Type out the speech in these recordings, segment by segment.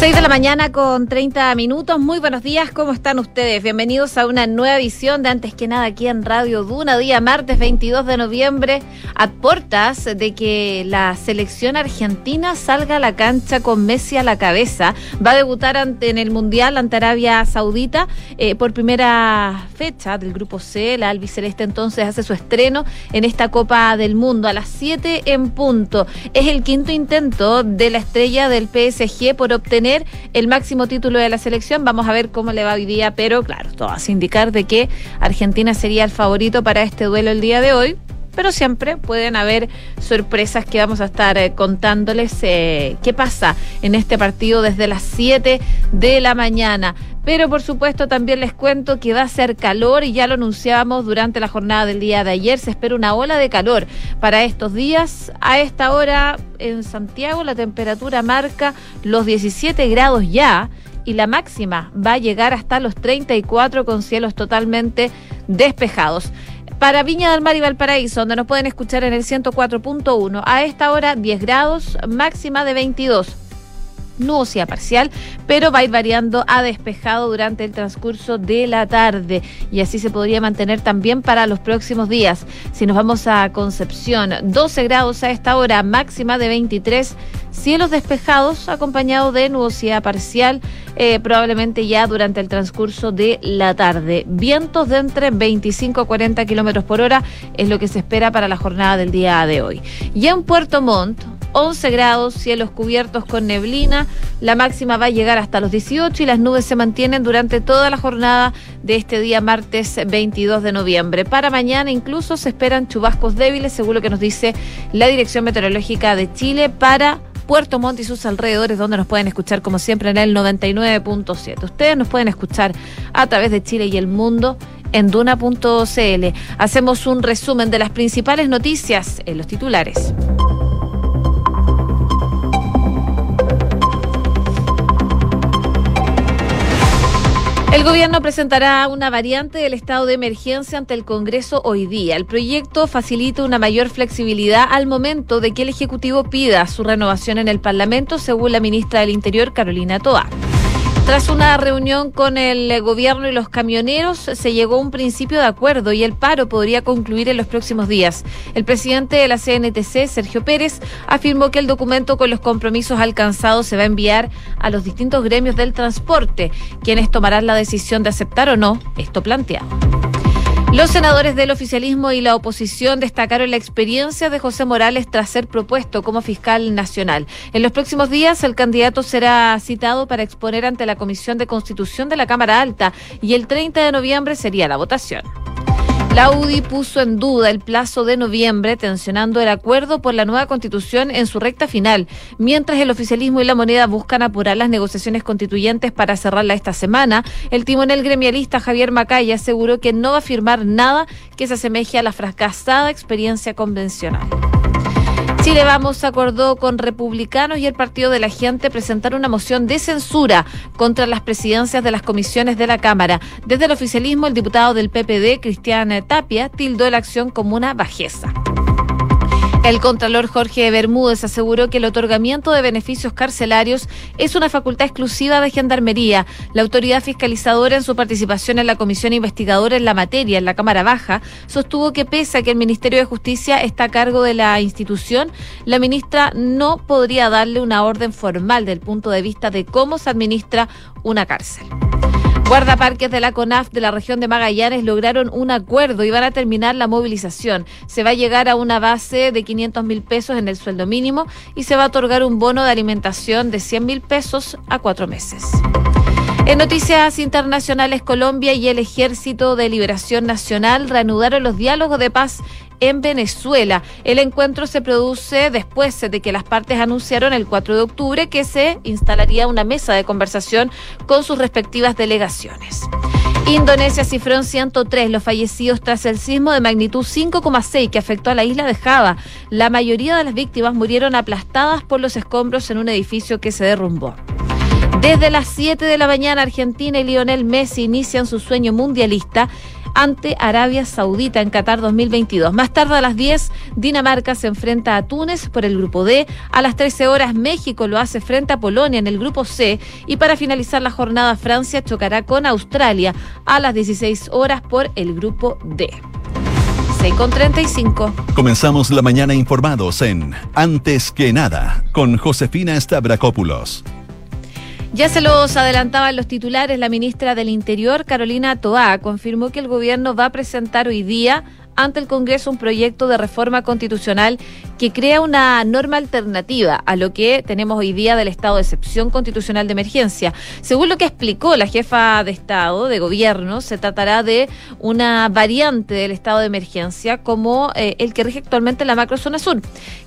6 de la mañana con 30 minutos. Muy buenos días, ¿cómo están ustedes? Bienvenidos a una nueva edición de Antes que nada aquí en Radio Duna, día martes 22 de noviembre, a portas de que la selección argentina salga a la cancha con Messi a la cabeza. Va a debutar ante, en el Mundial ante Arabia Saudita eh, por primera fecha del Grupo C. La albiceleste entonces hace su estreno en esta Copa del Mundo a las 7 en punto. Es el quinto intento de la estrella del PSG por obtener el máximo título de la selección. Vamos a ver cómo le va hoy día, pero claro, todo hace indicar de que Argentina sería el favorito para este duelo el día de hoy pero siempre pueden haber sorpresas que vamos a estar eh, contándoles eh, qué pasa en este partido desde las 7 de la mañana. Pero por supuesto también les cuento que va a ser calor y ya lo anunciábamos durante la jornada del día de ayer. Se espera una ola de calor para estos días. A esta hora en Santiago la temperatura marca los 17 grados ya y la máxima va a llegar hasta los 34 con cielos totalmente despejados. Para Viña del Mar y Valparaíso, donde nos pueden escuchar en el 104.1, a esta hora 10 grados, máxima de 22 nubosidad parcial, pero va a ir variando a despejado durante el transcurso de la tarde y así se podría mantener también para los próximos días. Si nos vamos a Concepción, 12 grados a esta hora, máxima de 23, cielos despejados acompañados de nubosidad parcial, eh, probablemente ya durante el transcurso de la tarde. Vientos de entre 25 a 40 kilómetros por hora es lo que se espera para la jornada del día de hoy. Y en Puerto Montt, 11 grados, cielos cubiertos con neblina. La máxima va a llegar hasta los 18 y las nubes se mantienen durante toda la jornada de este día martes 22 de noviembre. Para mañana incluso se esperan chubascos débiles, según lo que nos dice la Dirección Meteorológica de Chile, para Puerto Montt y sus alrededores, donde nos pueden escuchar como siempre en el 99.7. Ustedes nos pueden escuchar a través de Chile y el mundo en duna.cl. Hacemos un resumen de las principales noticias en los titulares. El gobierno presentará una variante del estado de emergencia ante el Congreso hoy día. El proyecto facilita una mayor flexibilidad al momento de que el Ejecutivo pida su renovación en el Parlamento, según la ministra del Interior, Carolina Toa. Tras una reunión con el gobierno y los camioneros, se llegó a un principio de acuerdo y el paro podría concluir en los próximos días. El presidente de la CNTC, Sergio Pérez, afirmó que el documento con los compromisos alcanzados se va a enviar a los distintos gremios del transporte, quienes tomarán la decisión de aceptar o no esto planteado. Los senadores del oficialismo y la oposición destacaron la experiencia de José Morales tras ser propuesto como fiscal nacional. En los próximos días, el candidato será citado para exponer ante la Comisión de Constitución de la Cámara Alta y el 30 de noviembre sería la votación. La UDI puso en duda el plazo de noviembre, tensionando el acuerdo por la nueva constitución en su recta final, mientras el oficialismo y la moneda buscan apurar las negociaciones constituyentes para cerrarla esta semana. El timonel gremialista Javier Macaya aseguró que no va a firmar nada que se asemeje a la fracasada experiencia convencional. Chile Vamos acordó con republicanos y el Partido de la Gente presentar una moción de censura contra las presidencias de las comisiones de la Cámara. Desde el oficialismo, el diputado del PPD, Cristian Tapia, tildó la acción como una bajeza. El contralor Jorge Bermúdez aseguró que el otorgamiento de beneficios carcelarios es una facultad exclusiva de Gendarmería. La autoridad fiscalizadora, en su participación en la comisión investigadora en la materia en la Cámara Baja, sostuvo que pese a que el Ministerio de Justicia está a cargo de la institución, la ministra no podría darle una orden formal del punto de vista de cómo se administra una cárcel. Guardaparques de la CONAF de la región de Magallanes lograron un acuerdo y van a terminar la movilización. Se va a llegar a una base de 500 mil pesos en el sueldo mínimo y se va a otorgar un bono de alimentación de 100 mil pesos a cuatro meses. En noticias internacionales, Colombia y el Ejército de Liberación Nacional reanudaron los diálogos de paz en Venezuela. El encuentro se produce después de que las partes anunciaron el 4 de octubre que se instalaría una mesa de conversación con sus respectivas delegaciones. Indonesia cifró en 103 los fallecidos tras el sismo de magnitud 5,6 que afectó a la isla de Java. La mayoría de las víctimas murieron aplastadas por los escombros en un edificio que se derrumbó. Desde las 7 de la mañana, Argentina y Lionel Messi inician su sueño mundialista ante Arabia Saudita en Qatar 2022. Más tarde a las 10, Dinamarca se enfrenta a Túnez por el grupo D. A las 13 horas, México lo hace frente a Polonia en el grupo C. Y para finalizar la jornada, Francia chocará con Australia a las 16 horas por el grupo D. 6 con 35. Comenzamos la mañana informados en Antes que nada con Josefina Stavrakopoulos. Ya se los adelantaban los titulares, la ministra del Interior, Carolina Toá, confirmó que el gobierno va a presentar hoy día ante el Congreso un proyecto de reforma constitucional que crea una norma alternativa a lo que tenemos hoy día del estado de excepción constitucional de emergencia. Según lo que explicó la jefa de Estado, de gobierno, se tratará de una variante del estado de emergencia como eh, el que rige actualmente la macrozona sur,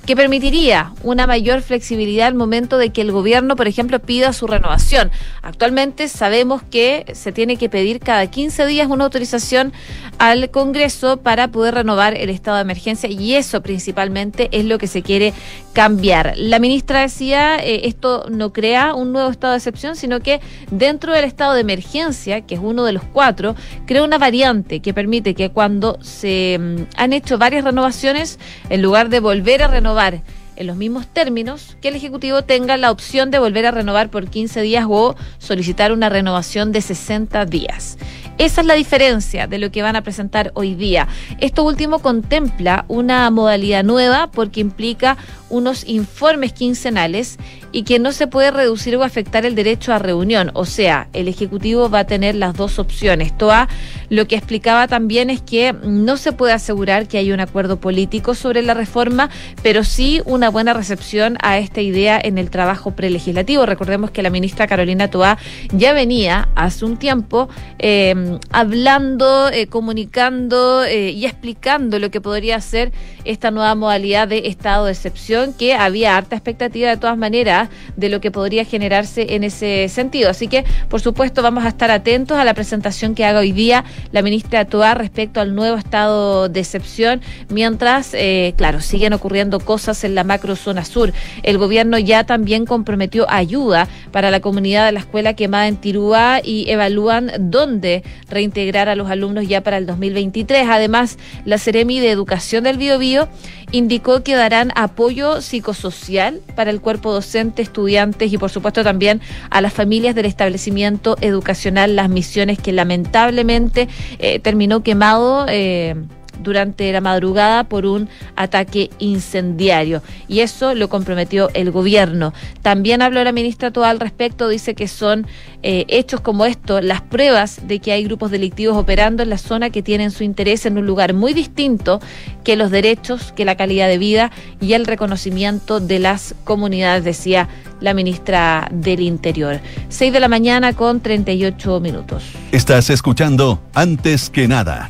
que permitiría una mayor flexibilidad al momento de que el gobierno, por ejemplo, pida su renovación. Actualmente sabemos que se tiene que pedir cada 15 días una autorización al Congreso para poder renovar el estado de emergencia y eso principalmente es lo que se quiere cambiar. La ministra decía, eh, esto no crea un nuevo estado de excepción, sino que dentro del estado de emergencia, que es uno de los cuatro, crea una variante que permite que cuando se mm, han hecho varias renovaciones, en lugar de volver a renovar en los mismos términos, que el Ejecutivo tenga la opción de volver a renovar por 15 días o solicitar una renovación de 60 días. Esa es la diferencia de lo que van a presentar hoy día. Esto último contempla una modalidad nueva porque implica unos informes quincenales y que no se puede reducir o afectar el derecho a reunión. O sea, el Ejecutivo va a tener las dos opciones. Toa lo que explicaba también es que no se puede asegurar que haya un acuerdo político sobre la reforma, pero sí una buena recepción a esta idea en el trabajo prelegislativo. Recordemos que la ministra Carolina Toa ya venía hace un tiempo eh, hablando, eh, comunicando eh, y explicando lo que podría ser esta nueva modalidad de estado de excepción, que había harta expectativa de todas maneras de lo que podría generarse en ese sentido. Así que, por supuesto, vamos a estar atentos a la presentación que haga hoy día la ministra Toa respecto al nuevo estado de excepción, mientras, eh, claro, siguen ocurriendo cosas en la macrozona sur. El gobierno ya también comprometió ayuda para la comunidad de la escuela quemada en Tirúa y evalúan dónde reintegrar a los alumnos ya para el 2023. Además, la Ceremi de Educación del Biobío indicó que darán apoyo psicosocial para el cuerpo docente, estudiantes y por supuesto también a las familias del establecimiento educacional Las Misiones que lamentablemente eh, terminó quemado. Eh, durante la madrugada por un ataque incendiario. Y eso lo comprometió el gobierno. También habló la ministra Toa al respecto, dice que son eh, hechos como esto, las pruebas de que hay grupos delictivos operando en la zona que tienen su interés en un lugar muy distinto que los derechos, que la calidad de vida y el reconocimiento de las comunidades, decía la ministra del Interior. 6 de la mañana con 38 minutos. Estás escuchando Antes que nada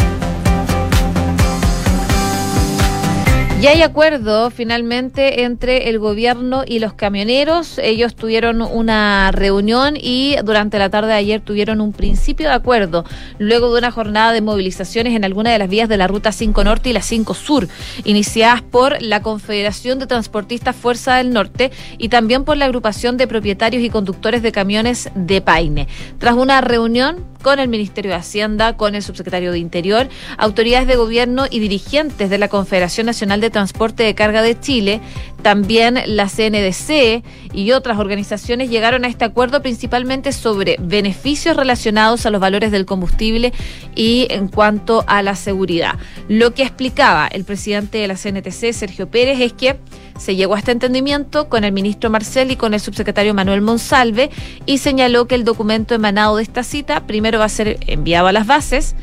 Ya hay acuerdo finalmente entre el gobierno y los camioneros. Ellos tuvieron una reunión y durante la tarde de ayer tuvieron un principio de acuerdo, luego de una jornada de movilizaciones en alguna de las vías de la Ruta 5 Norte y la 5 Sur, iniciadas por la Confederación de Transportistas Fuerza del Norte y también por la agrupación de propietarios y conductores de camiones de Paine. Tras una reunión con el Ministerio de Hacienda, con el subsecretario de Interior, autoridades de gobierno y dirigentes de la Confederación Nacional de Transporte de Carga de Chile, también la CNDC y otras organizaciones llegaron a este acuerdo principalmente sobre beneficios relacionados a los valores del combustible y en cuanto a la seguridad. Lo que explicaba el presidente de la CNTC, Sergio Pérez, es que se llegó a este entendimiento con el ministro Marcel y con el subsecretario Manuel Monsalve y señaló que el documento emanado de esta cita primero va a ser enviado a las bases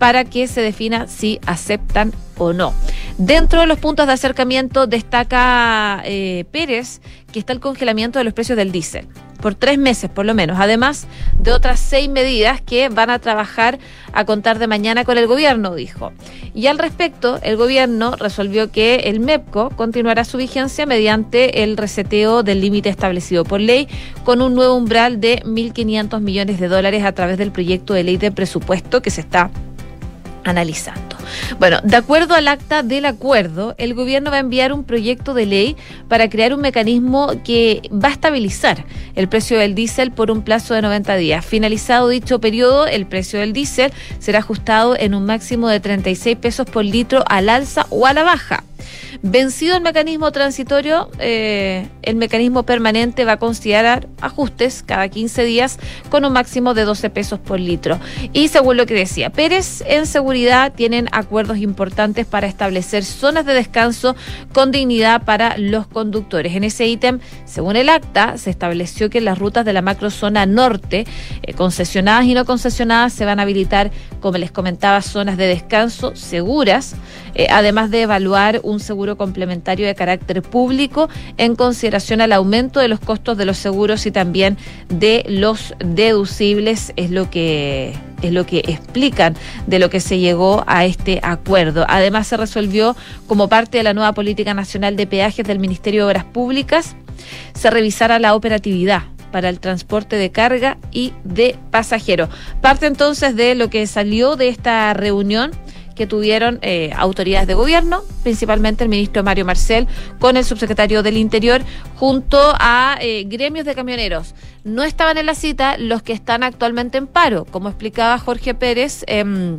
para que se defina si aceptan o no. Dentro de los puntos de acercamiento destaca eh, Pérez que está el congelamiento de los precios del diésel por tres meses por lo menos, además de otras seis medidas que van a trabajar a contar de mañana con el gobierno, dijo. Y al respecto, el gobierno resolvió que el MEPCO continuará su vigencia mediante el reseteo del límite establecido por ley con un nuevo umbral de 1.500 millones de dólares a través del proyecto de ley de presupuesto que se está analizando. Bueno, de acuerdo al acta del acuerdo, el gobierno va a enviar un proyecto de ley para crear un mecanismo que va a estabilizar el precio del diésel por un plazo de 90 días. Finalizado dicho periodo, el precio del diésel será ajustado en un máximo de 36 pesos por litro al alza o a la baja. Vencido el mecanismo transitorio, eh, el mecanismo permanente va a considerar ajustes cada 15 días con un máximo de 12 pesos por litro. Y según lo que decía Pérez, en seguridad tienen acuerdos importantes para establecer zonas de descanso con dignidad para los conductores. En ese ítem, según el acta, se estableció que las rutas de la macrozona norte, eh, concesionadas y no concesionadas, se van a habilitar, como les comentaba, zonas de descanso seguras, eh, además de evaluar un seguro complementario de carácter público en consideración al aumento de los costos de los seguros y también de los deducibles, es lo que es lo que explican de lo que se llegó a este acuerdo. Además se resolvió como parte de la nueva política nacional de peajes del Ministerio de Obras Públicas se revisara la operatividad para el transporte de carga y de pasajeros. Parte entonces de lo que salió de esta reunión que tuvieron eh, autoridades de gobierno, principalmente el ministro Mario Marcel, con el subsecretario del Interior, junto a eh, gremios de camioneros. No estaban en la cita los que están actualmente en paro, como explicaba Jorge Pérez. Eh,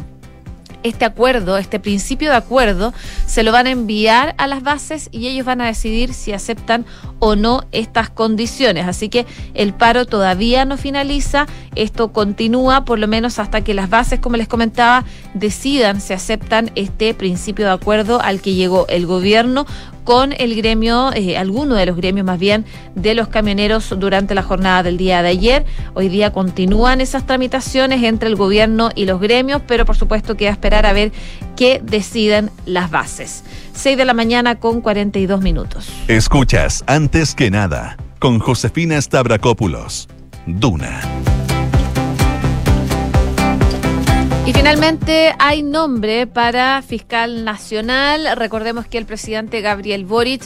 este acuerdo, este principio de acuerdo, se lo van a enviar a las bases y ellos van a decidir si aceptan o no estas condiciones. Así que el paro todavía no finaliza, esto continúa por lo menos hasta que las bases, como les comentaba, decidan si aceptan este principio de acuerdo al que llegó el gobierno con el gremio, eh, alguno de los gremios más bien, de los camioneros durante la jornada del día de ayer. Hoy día continúan esas tramitaciones entre el gobierno y los gremios, pero por supuesto queda esperar a ver qué deciden las bases. 6 de la mañana con 42 minutos. Escuchas, antes que nada, con Josefina Stavrakopoulos. Duna. Y finalmente hay nombre para fiscal nacional. Recordemos que el presidente Gabriel Boric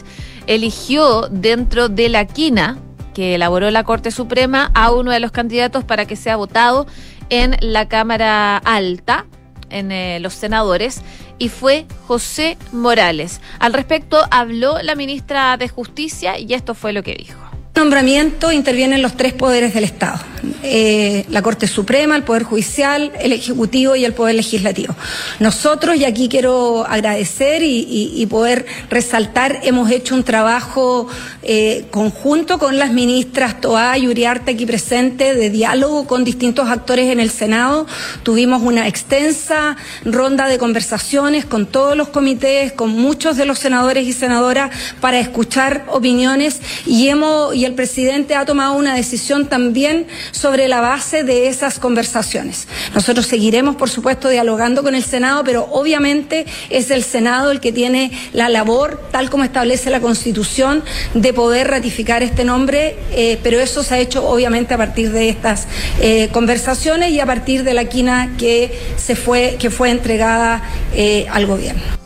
eligió dentro de la quina que elaboró la Corte Suprema a uno de los candidatos para que sea votado en la Cámara Alta, en eh, los senadores, y fue José Morales. Al respecto habló la ministra de Justicia y esto fue lo que dijo nombramiento intervienen los tres poderes del Estado, eh, la Corte Suprema, el Poder Judicial, el Ejecutivo y el Poder Legislativo. Nosotros, y aquí quiero agradecer y, poder resaltar, hemos hecho un trabajo eh, conjunto con las ministras Toá y Uriarte aquí presente de diálogo con distintos actores en el Senado. Tuvimos una extensa ronda de conversaciones con todos los comités, con muchos de los senadores y senadoras para escuchar opiniones y hemos el presidente ha tomado una decisión también sobre la base de esas conversaciones. Nosotros seguiremos, por supuesto, dialogando con el Senado, pero obviamente es el Senado el que tiene la labor, tal como establece la Constitución, de poder ratificar este nombre, eh, pero eso se ha hecho obviamente a partir de estas eh, conversaciones y a partir de la quina que se fue, que fue entregada eh, al gobierno.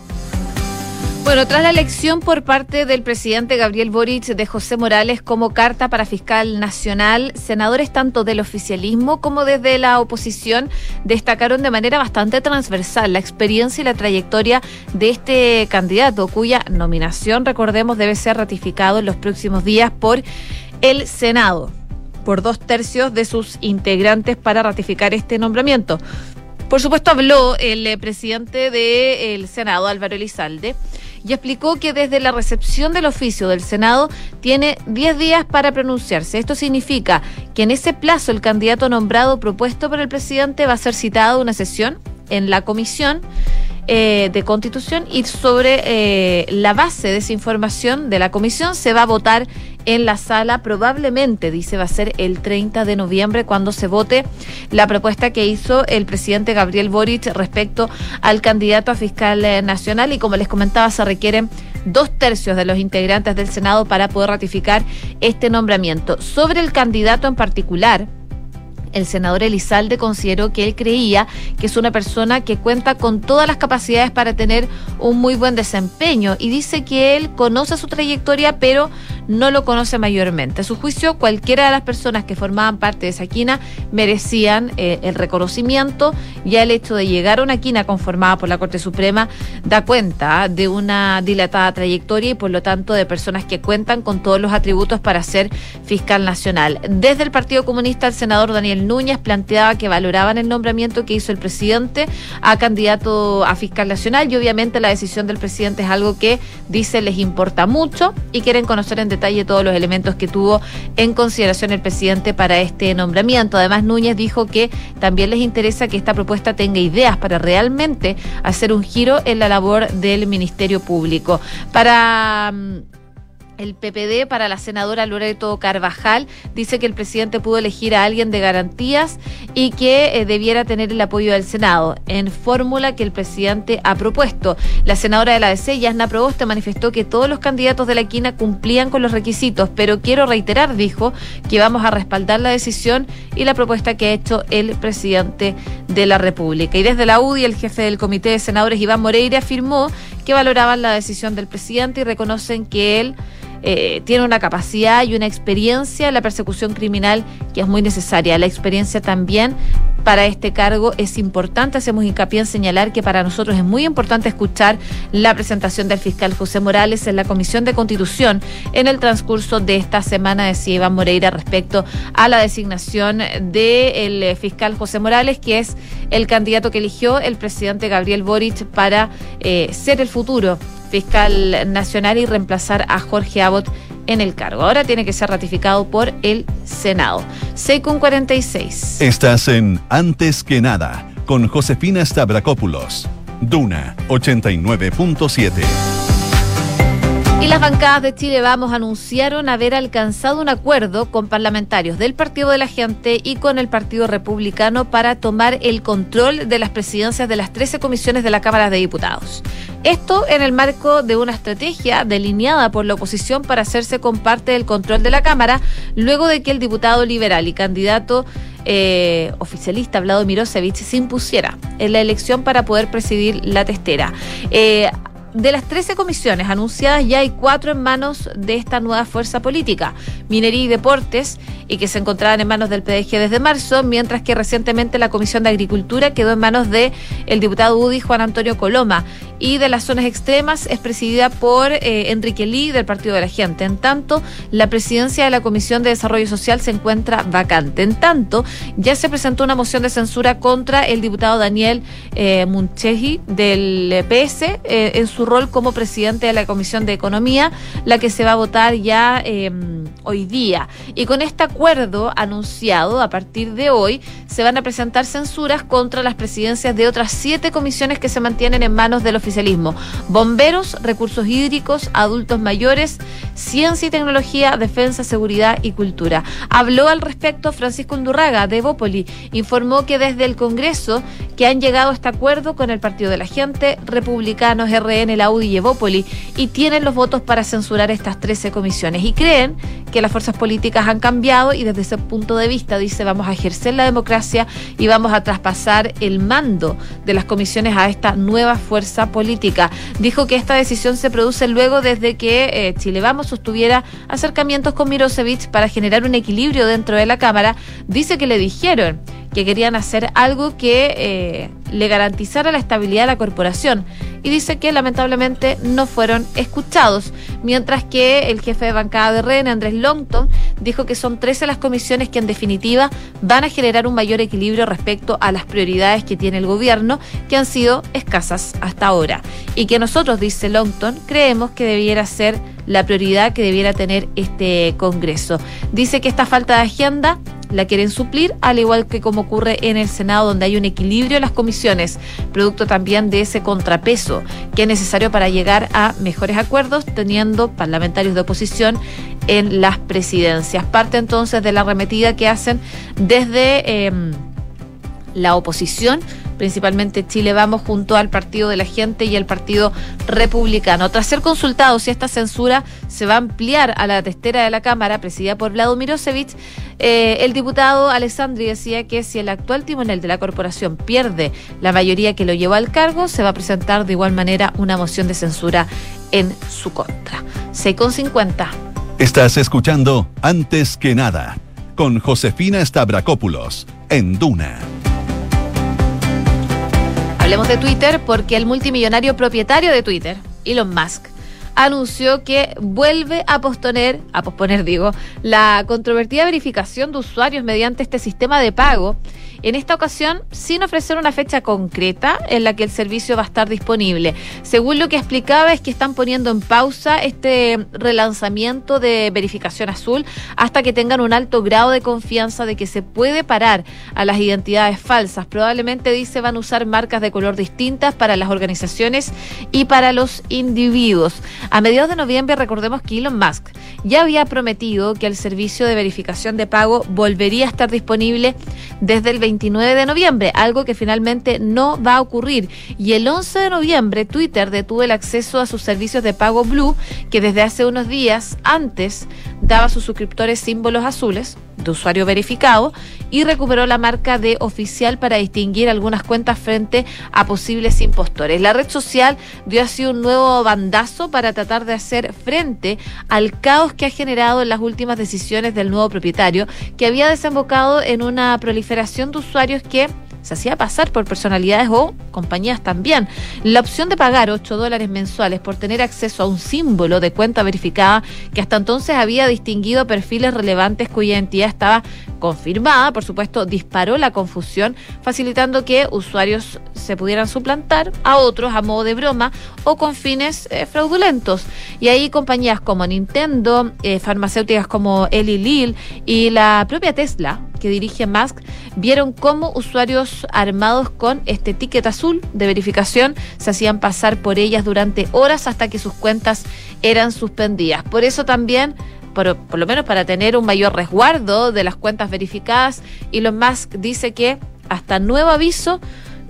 Bueno, tras la elección por parte del presidente Gabriel Boric de José Morales como carta para fiscal nacional, senadores tanto del oficialismo como desde la oposición destacaron de manera bastante transversal la experiencia y la trayectoria de este candidato, cuya nominación, recordemos, debe ser ratificado en los próximos días por el Senado, por dos tercios de sus integrantes para ratificar este nombramiento. Por supuesto, habló el eh, presidente del Senado, Álvaro Elizalde y explicó que desde la recepción del oficio del Senado tiene 10 días para pronunciarse. Esto significa que en ese plazo el candidato nombrado propuesto por el presidente va a ser citado a una sesión en la comisión eh, de Constitución y sobre eh, la base de esa información de la comisión se va a votar en la sala. Probablemente, dice, va a ser el 30 de noviembre cuando se vote la propuesta que hizo el presidente Gabriel Boric respecto al candidato a fiscal eh, nacional. Y como les comentaba, se requieren dos tercios de los integrantes del Senado para poder ratificar este nombramiento. Sobre el candidato en particular, el senador Elizalde consideró que él creía que es una persona que cuenta con todas las capacidades para tener un muy buen desempeño y dice que él conoce su trayectoria, pero no lo conoce mayormente. A su juicio, cualquiera de las personas que formaban parte de esa quina merecían eh, el reconocimiento. Ya el hecho de llegar a una quina conformada por la Corte Suprema da cuenta de una dilatada trayectoria y por lo tanto de personas que cuentan con todos los atributos para ser fiscal nacional. Desde el Partido Comunista, el senador Daniel Núñez planteaba que valoraban el nombramiento que hizo el presidente a candidato a fiscal nacional y obviamente la decisión del presidente es algo que dice les importa mucho y quieren conocer en detalle todos los elementos que tuvo en consideración el presidente para este nombramiento. Además, Núñez dijo que también les interesa que esta propuesta tenga ideas para realmente hacer un giro en la labor del Ministerio Público. Para mm, el PPD para la senadora Loreto Carvajal dice que el presidente pudo elegir a alguien de garantías y que eh, debiera tener el apoyo del Senado en fórmula que el presidente ha propuesto. La senadora de la DC, Yasna Proboste, manifestó que todos los candidatos de la quina cumplían con los requisitos, pero quiero reiterar, dijo, que vamos a respaldar la decisión y la propuesta que ha hecho el presidente de la República. Y desde la UDI, el jefe del Comité de Senadores, Iván Moreira, afirmó que valoraban la decisión del presidente y reconocen que él eh, tiene una capacidad y una experiencia en la persecución criminal que es muy necesaria. La experiencia también para este cargo es importante. Hacemos hincapié en señalar que para nosotros es muy importante escuchar la presentación del fiscal José Morales en la Comisión de Constitución en el transcurso de esta semana, decía Iván Moreira, respecto a la designación del fiscal José Morales, que es el candidato que eligió el presidente Gabriel Boric para eh, ser el futuro fiscal nacional y reemplazar a Jorge Abbott en el cargo. Ahora tiene que ser ratificado por el Senado. 6.46. Estás en Antes que nada con Josefina Stavrakopoulos. Duna 89.7. Y las bancadas de Chile Vamos anunciaron haber alcanzado un acuerdo con parlamentarios del Partido de la Gente y con el Partido Republicano para tomar el control de las presidencias de las 13 comisiones de la Cámara de Diputados. Esto en el marco de una estrategia delineada por la oposición para hacerse con parte del control de la Cámara, luego de que el diputado liberal y candidato eh, oficialista Vlado Mirosevich se impusiera en la elección para poder presidir la testera. Eh, de las 13 comisiones anunciadas, ya hay cuatro en manos de esta nueva fuerza política, Minería y Deportes, y que se encontraban en manos del PDG desde marzo, mientras que recientemente la Comisión de Agricultura quedó en manos de el diputado UDI Juan Antonio Coloma y de las zonas extremas es presidida por eh, Enrique Lee del Partido de la Gente. En tanto, la presidencia de la Comisión de Desarrollo Social se encuentra vacante. En tanto, ya se presentó una moción de censura contra el diputado Daniel eh, del PS eh, en su rol como presidente de la Comisión de Economía, la que se va a votar ya em, hoy día. Y con este acuerdo anunciado a partir de hoy, se van a presentar censuras contra las presidencias de otras siete comisiones que se mantienen en manos de los bomberos, recursos hídricos, adultos mayores, ciencia y tecnología, defensa, seguridad y cultura. Habló al respecto Francisco Undurraga de Evópoli, informó que desde el Congreso que han llegado a este acuerdo con el Partido de la Gente, Republicanos, RN, la UDI y Evópoli y tienen los votos para censurar estas 13 comisiones y creen que las fuerzas políticas han cambiado y desde ese punto de vista dice vamos a ejercer la democracia y vamos a traspasar el mando de las comisiones a esta nueva fuerza política política. Dijo que esta decisión se produce luego desde que eh, Chile Vamos sostuviera acercamientos con Mirosevich para generar un equilibrio dentro de la Cámara. Dice que le dijeron que querían hacer algo que eh, le garantizara la estabilidad de la corporación. Y dice que lamentablemente no fueron escuchados, mientras que el jefe de bancada de REN, Andrés Longton, dijo que son 13 las comisiones que en definitiva van a generar un mayor equilibrio respecto a las prioridades que tiene el gobierno, que han sido escasas hasta ahora, y que nosotros, dice Longton, creemos que debiera ser la prioridad que debiera tener este Congreso. Dice que esta falta de agenda la quieren suplir, al igual que como ocurre en el Senado, donde hay un equilibrio en las comisiones, producto también de ese contrapeso que es necesario para llegar a mejores acuerdos, teniendo parlamentarios de oposición en las presidencias. Parte entonces de la arremetida que hacen desde em, la oposición principalmente Chile Vamos, junto al Partido de la Gente y el Partido Republicano. Tras ser consultado si esta censura se va a ampliar a la testera de la Cámara, presidida por Vlado Mirosevich, eh, el diputado Alessandri decía que si el actual timonel de la corporación pierde la mayoría que lo llevó al cargo, se va a presentar de igual manera una moción de censura en su contra. 6,50. Estás escuchando Antes que nada con Josefina Stavrakopoulos en Duna. Hablemos de Twitter porque el multimillonario propietario de Twitter, Elon Musk, anunció que vuelve a posponer, a posponer digo, la controvertida verificación de usuarios mediante este sistema de pago en esta ocasión sin ofrecer una fecha concreta en la que el servicio va a estar disponible. Según lo que explicaba es que están poniendo en pausa este relanzamiento de verificación azul hasta que tengan un alto grado de confianza de que se puede parar a las identidades falsas. Probablemente dice van a usar marcas de color distintas para las organizaciones y para los individuos. A mediados de noviembre recordemos que Elon Musk ya había prometido que el servicio de verificación de pago volvería a estar disponible desde el 29 de noviembre, algo que finalmente no va a ocurrir. Y el 11 de noviembre Twitter detuvo el acceso a sus servicios de pago Blue, que desde hace unos días antes daba a sus suscriptores símbolos azules de usuario verificado y recuperó la marca de oficial para distinguir algunas cuentas frente a posibles impostores. La red social dio así un nuevo bandazo para tratar de hacer frente al caos que ha generado en las últimas decisiones del nuevo propietario, que había desembocado en una proliferación de usuarios que se hacía pasar por personalidades o compañías también. La opción de pagar 8 dólares mensuales por tener acceso a un símbolo de cuenta verificada que hasta entonces había distinguido perfiles relevantes cuya identidad estaba confirmada, por supuesto, disparó la confusión, facilitando que usuarios se pudieran suplantar a otros a modo de broma o con fines eh, fraudulentos. Y ahí compañías como Nintendo, eh, farmacéuticas como Eli Lilly y la propia Tesla, que dirige Musk, vieron cómo usuarios armados con este ticket azul de verificación se hacían pasar por ellas durante horas hasta que sus cuentas eran suspendidas. Por eso también por, por, lo menos para tener un mayor resguardo de las cuentas verificadas. Elon Musk dice que hasta nuevo aviso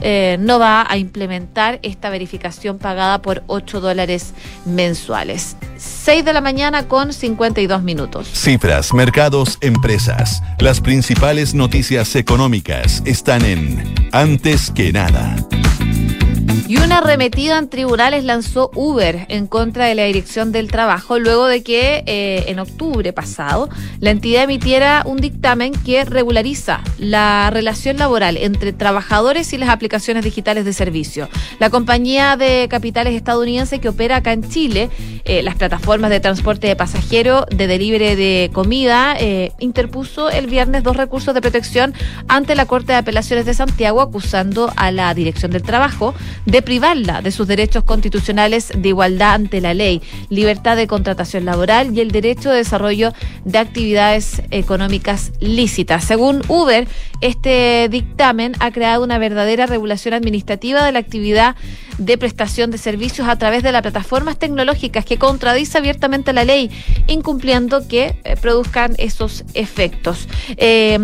eh, no va a implementar esta verificación pagada por 8 dólares mensuales. 6 de la mañana con 52 minutos. Cifras, mercados, empresas. Las principales noticias económicas están en Antes que nada. Y una arremetida en tribunales lanzó Uber en contra de la Dirección del Trabajo luego de que eh, en octubre pasado la entidad emitiera un dictamen que regulariza la relación laboral entre trabajadores y las aplicaciones digitales de servicio. La compañía de capitales estadounidense que opera acá en Chile, eh, las plataformas de transporte de pasajeros, de delivery de comida, eh, interpuso el viernes dos recursos de protección ante la Corte de Apelaciones de Santiago acusando a la Dirección del Trabajo de privarla de sus derechos constitucionales de igualdad ante la ley, libertad de contratación laboral y el derecho de desarrollo de actividades económicas lícitas. Según Uber, este dictamen ha creado una verdadera regulación administrativa de la actividad de prestación de servicios a través de las plataformas tecnológicas que contradice abiertamente la ley, incumpliendo que eh, produzcan esos efectos. Eh,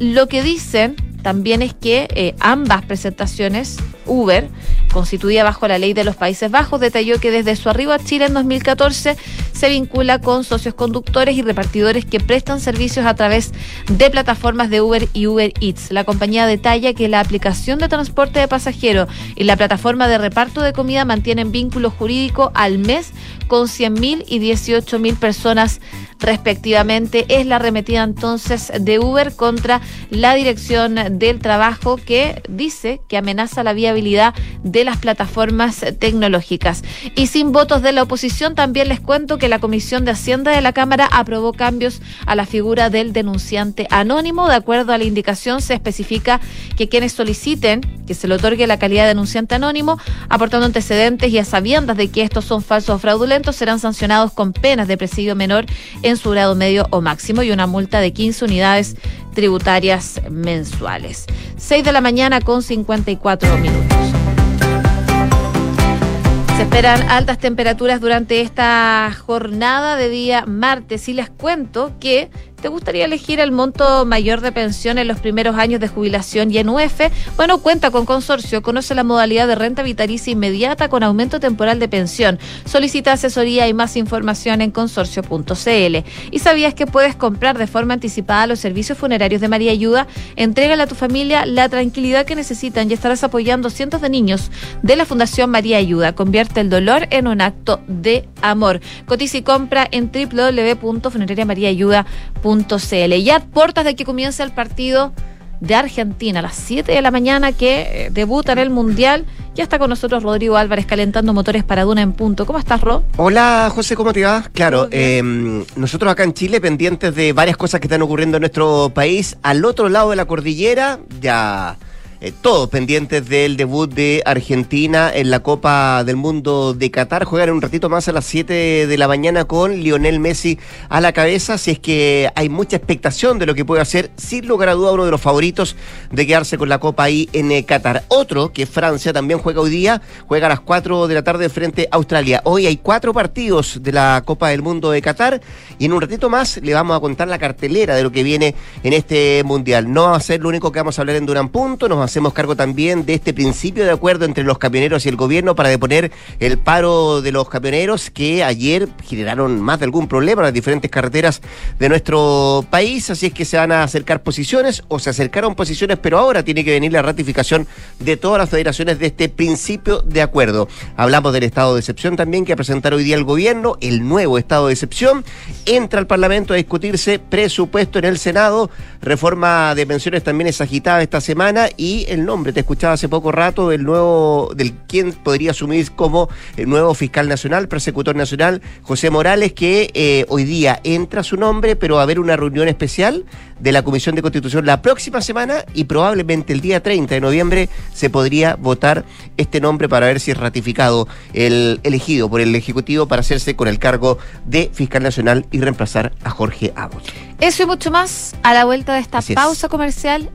lo que dicen también es que eh, ambas presentaciones, Uber, constituida bajo la ley de los Países Bajos, detalló que desde su arribo a Chile en 2014 se vincula con socios conductores y repartidores que prestan servicios a través de plataformas de Uber y Uber Eats. La compañía detalla que la aplicación de transporte de pasajeros y la plataforma de reparto de comida mantienen vínculo jurídico al mes con 100.000 y 18.000 personas respectivamente. Es la arremetida entonces de Uber contra la Dirección del Trabajo que dice que amenaza la viabilidad de las plataformas tecnológicas. Y sin votos de la oposición, también les cuento que la Comisión de Hacienda de la Cámara aprobó cambios a la figura del denunciante anónimo. De acuerdo a la indicación, se especifica que quienes soliciten que se le otorgue la calidad de denunciante anónimo, aportando antecedentes y a sabiendas de que estos son falsos o fraudulentos, serán sancionados con penas de presidio menor en su grado medio o máximo y una multa de 15 unidades tributarias mensuales. 6 de la mañana con 54 minutos. Se esperan altas temperaturas durante esta jornada de día martes y les cuento que ¿Te gustaría elegir el monto mayor de pensión en los primeros años de jubilación y en UF? Bueno, cuenta con consorcio, conoce la modalidad de renta vitalicia inmediata con aumento temporal de pensión. Solicita asesoría y más información en consorcio.cl. ¿Y sabías que puedes comprar de forma anticipada los servicios funerarios de María Ayuda? Entrégale a tu familia la tranquilidad que necesitan y estarás apoyando cientos de niños de la Fundación María Ayuda. Convierte el dolor en un acto de amor. Cotiza y compra en www.funerariamariaayuda.cl CL. Ya portas de que comience el partido de Argentina a las 7 de la mañana que eh, debuta en el Mundial. Ya está con nosotros Rodrigo Álvarez calentando motores para Duna en punto. ¿Cómo estás, Ro? Hola, José, ¿cómo te va? Claro, eh, nosotros acá en Chile pendientes de varias cosas que están ocurriendo en nuestro país. Al otro lado de la cordillera, ya eh, todos pendientes del debut de Argentina en la Copa del Mundo de Qatar. Juegan un ratito más a las 7 de la mañana con Lionel Messi a la cabeza. Si es que hay mucha expectación de lo que puede hacer, sin lugar a duda, uno de los favoritos de quedarse con la Copa ahí en eh, Qatar. Otro, que Francia también juega hoy día, juega a las 4 de la tarde frente a Australia. Hoy hay cuatro partidos de la Copa del Mundo de Qatar y en un ratito más le vamos a contar la cartelera de lo que viene en este Mundial. No va a ser lo único que vamos a hablar en Durán Punto, nos hacemos cargo también de este principio de acuerdo entre los camioneros y el gobierno para deponer el paro de los camioneros que ayer generaron más de algún problema en las diferentes carreteras de nuestro país. Así es que se van a acercar posiciones o se acercaron posiciones, pero ahora tiene que venir la ratificación de todas las federaciones de este principio de acuerdo. Hablamos del estado de excepción también que va a presentar hoy día el gobierno, el nuevo estado de excepción. Entra al Parlamento a discutirse presupuesto en el Senado, reforma de pensiones también es agitada esta semana y el nombre. Te escuchaba hace poco rato del nuevo, del quien podría asumir como el nuevo fiscal nacional, persecutor nacional, José Morales, que eh, hoy día entra su nombre, pero va a haber una reunión especial de la Comisión de Constitución la próxima semana y probablemente el día 30 de noviembre se podría votar este nombre para ver si es ratificado el elegido por el Ejecutivo para hacerse con el cargo de fiscal nacional y reemplazar a Jorge Abbott. Eso y mucho más a la vuelta de esta pausa comercial